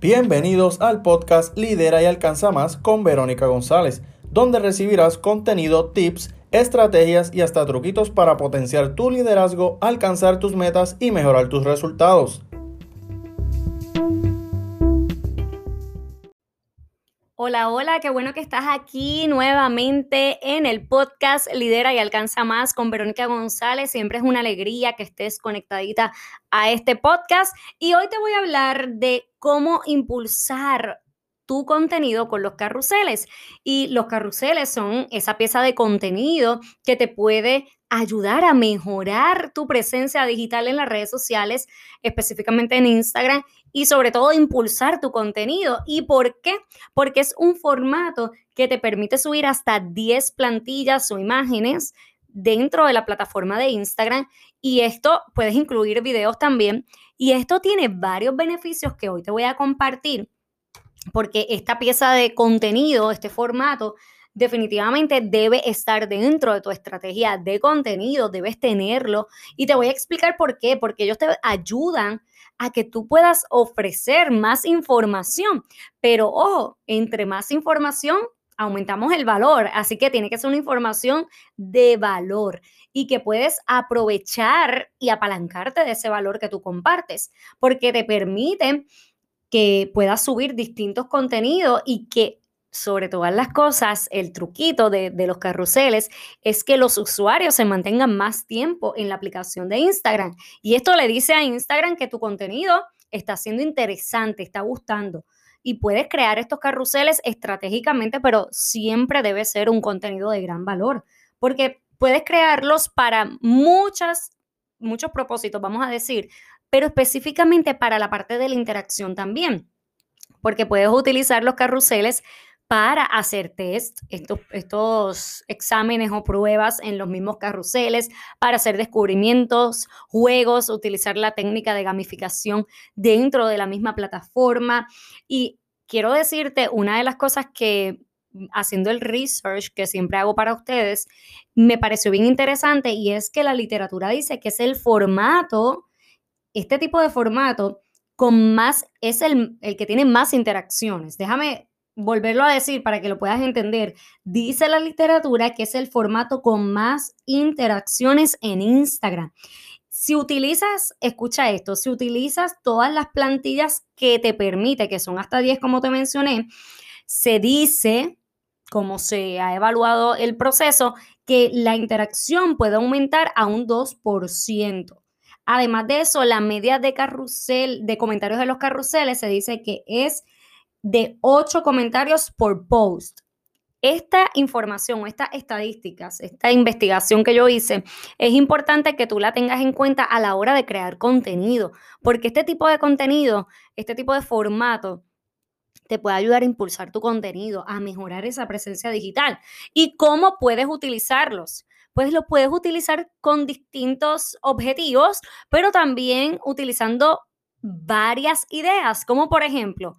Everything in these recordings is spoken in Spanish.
Bienvenidos al podcast Lidera y Alcanza Más con Verónica González, donde recibirás contenido, tips, estrategias y hasta truquitos para potenciar tu liderazgo, alcanzar tus metas y mejorar tus resultados. Hola, hola, qué bueno que estás aquí nuevamente en el podcast Lidera y Alcanza Más con Verónica González. Siempre es una alegría que estés conectadita a este podcast y hoy te voy a hablar de cómo impulsar tu contenido con los carruseles. Y los carruseles son esa pieza de contenido que te puede ayudar a mejorar tu presencia digital en las redes sociales, específicamente en Instagram, y sobre todo impulsar tu contenido. ¿Y por qué? Porque es un formato que te permite subir hasta 10 plantillas o imágenes dentro de la plataforma de Instagram y esto puedes incluir videos también y esto tiene varios beneficios que hoy te voy a compartir porque esta pieza de contenido, este formato, definitivamente debe estar dentro de tu estrategia de contenido, debes tenerlo. Y te voy a explicar por qué, porque ellos te ayudan a que tú puedas ofrecer más información, pero ojo, entre más información aumentamos el valor, así que tiene que ser una información de valor y que puedes aprovechar y apalancarte de ese valor que tú compartes, porque te permite que puedas subir distintos contenidos y que sobre todas las cosas, el truquito de, los carruseles es que los usuarios se mantengan más tiempo en la aplicación de Instagram. Y esto le dice a Instagram que tu contenido está siendo interesante, está gustando. Y puedes crear estos carruseles estratégicamente, pero siempre debe ser un contenido de gran valor, porque puedes crearlos para muchas, muchos propósitos, vamos a decir, pero específicamente para la parte de la interacción también, porque puedes utilizar los carruseles para hacer test, estos, exámenes o pruebas en los mismos carruseles, para hacer descubrimientos, juegos, utilizar la técnica de gamificación dentro de la misma plataforma. Y quiero decirte, una de las cosas que haciendo el research que siempre hago para ustedes, me pareció bien interesante y es que la literatura dice que es el formato este tipo de formato con más, es el, el que tiene más interacciones. Déjame volverlo a decir para que lo puedas entender. Dice la literatura que es el formato con más interacciones en Instagram. Si utilizas, escucha esto, si utilizas todas las plantillas que te permite, que son hasta 10 como te mencioné, se dice, como se ha evaluado el proceso, que la interacción puede aumentar a un 2%. Además de eso, la media de carrusel, de comentarios de los carruseles se dice que es de 8 comentarios por post. Esta información, estas estadísticas, esta investigación que yo hice, es importante que tú la tengas en cuenta a la hora de crear contenido, porque este tipo de contenido, este tipo de formato, te puede ayudar a impulsar tu contenido, a mejorar esa presencia digital. ¿Y cómo puedes utilizarlos? Pues lo puedes utilizar con distintos objetivos, pero también utilizando varias ideas, como por ejemplo,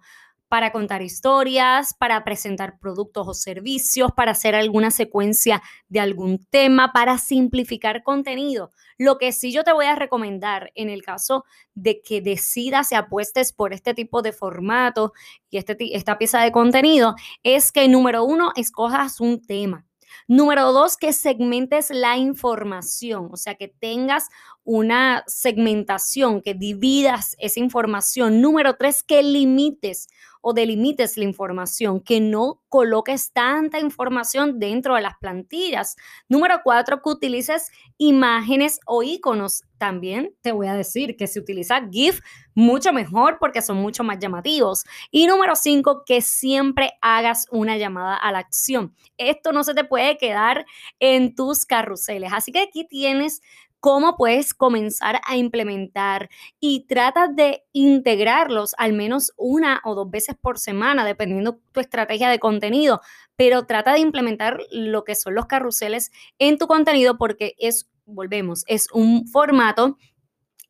para contar historias, para presentar productos o servicios, para hacer alguna secuencia de algún tema, para simplificar contenido. Lo que sí yo te voy a recomendar en el caso de que decidas y apuestes por este tipo de formato y este, esta pieza de contenido es que número uno, escojas un tema. Número dos, que segmentes la información, o sea, que tengas una segmentación, que dividas esa información. Número tres, que limites o delimites la información, que no coloques tanta información dentro de las plantillas. Número cuatro, que utilices imágenes o iconos. También te voy a decir que si utilizas GIF, mucho mejor porque son mucho más llamativos. Y número cinco, que siempre hagas una llamada a la acción. Esto no se te puede quedar en tus carruseles. Así que aquí tienes cómo puedes comenzar a implementar y trata de integrarlos al menos una o dos veces por semana, dependiendo tu estrategia de contenido, pero trata de implementar lo que son los carruseles en tu contenido porque es, volvemos, es un formato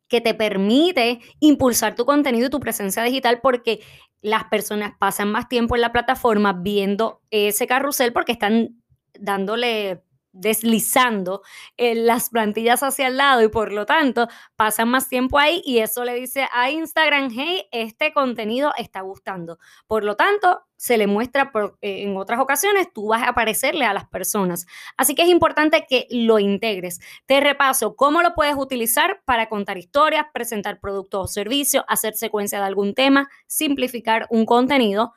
que te permite impulsar tu contenido y tu presencia digital porque las personas pasan más tiempo en la plataforma viendo ese carrusel porque están dándole deslizando eh, las plantillas hacia el lado y por lo tanto pasan más tiempo ahí y eso le dice a Instagram, hey, este contenido está gustando. Por lo tanto, se le muestra eh, en otras ocasiones, tú vas a aparecerle a las personas. Así que es importante que lo integres. Te repaso cómo lo puedes utilizar para contar historias, presentar productos o servicios, hacer secuencia de algún tema, simplificar un contenido.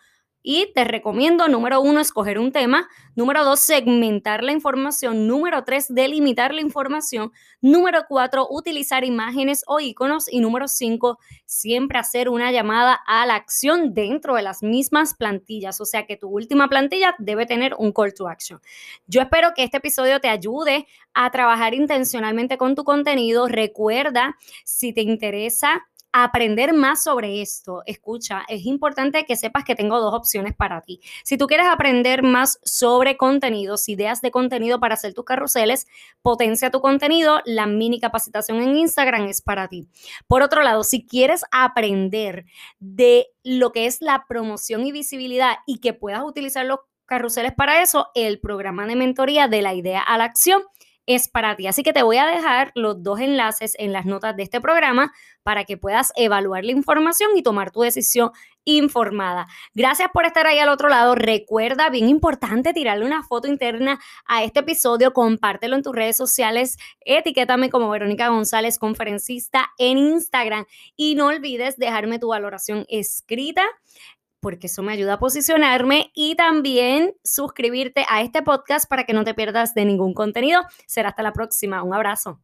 Y te recomiendo, número uno, escoger un tema. Número dos, segmentar la información. Número tres, delimitar la información. Número cuatro, utilizar imágenes o iconos. Y número cinco, siempre hacer una llamada a la acción dentro de las mismas plantillas. O sea que tu última plantilla debe tener un call to action. Yo espero que este episodio te ayude a trabajar intencionalmente con tu contenido. Recuerda, si te interesa aprender más sobre esto, escucha, es importante que sepas que tengo dos opciones para ti. Si tú quieres aprender más sobre contenidos, ideas de contenido para hacer tus carruseles, potencia tu contenido, la mini capacitación en Instagram es para ti. Por otro lado, si quieres aprender de lo que es la promoción y visibilidad y que puedas utilizar los carruseles para eso, el programa de mentoría de la idea a la acción es para ti. Así que te voy a dejar los dos enlaces en las notas de este programa para que puedas evaluar la información y tomar tu decisión informada. Gracias por estar ahí al otro lado. Recuerda, bien importante, tirarle una foto interna a este episodio, compártelo en tus redes sociales, etiquétame como Verónica González, conferencista en Instagram y no olvides dejarme tu valoración escrita porque eso me ayuda a posicionarme y también suscribirte a este podcast para que no te pierdas de ningún contenido. Será hasta la próxima. Un abrazo.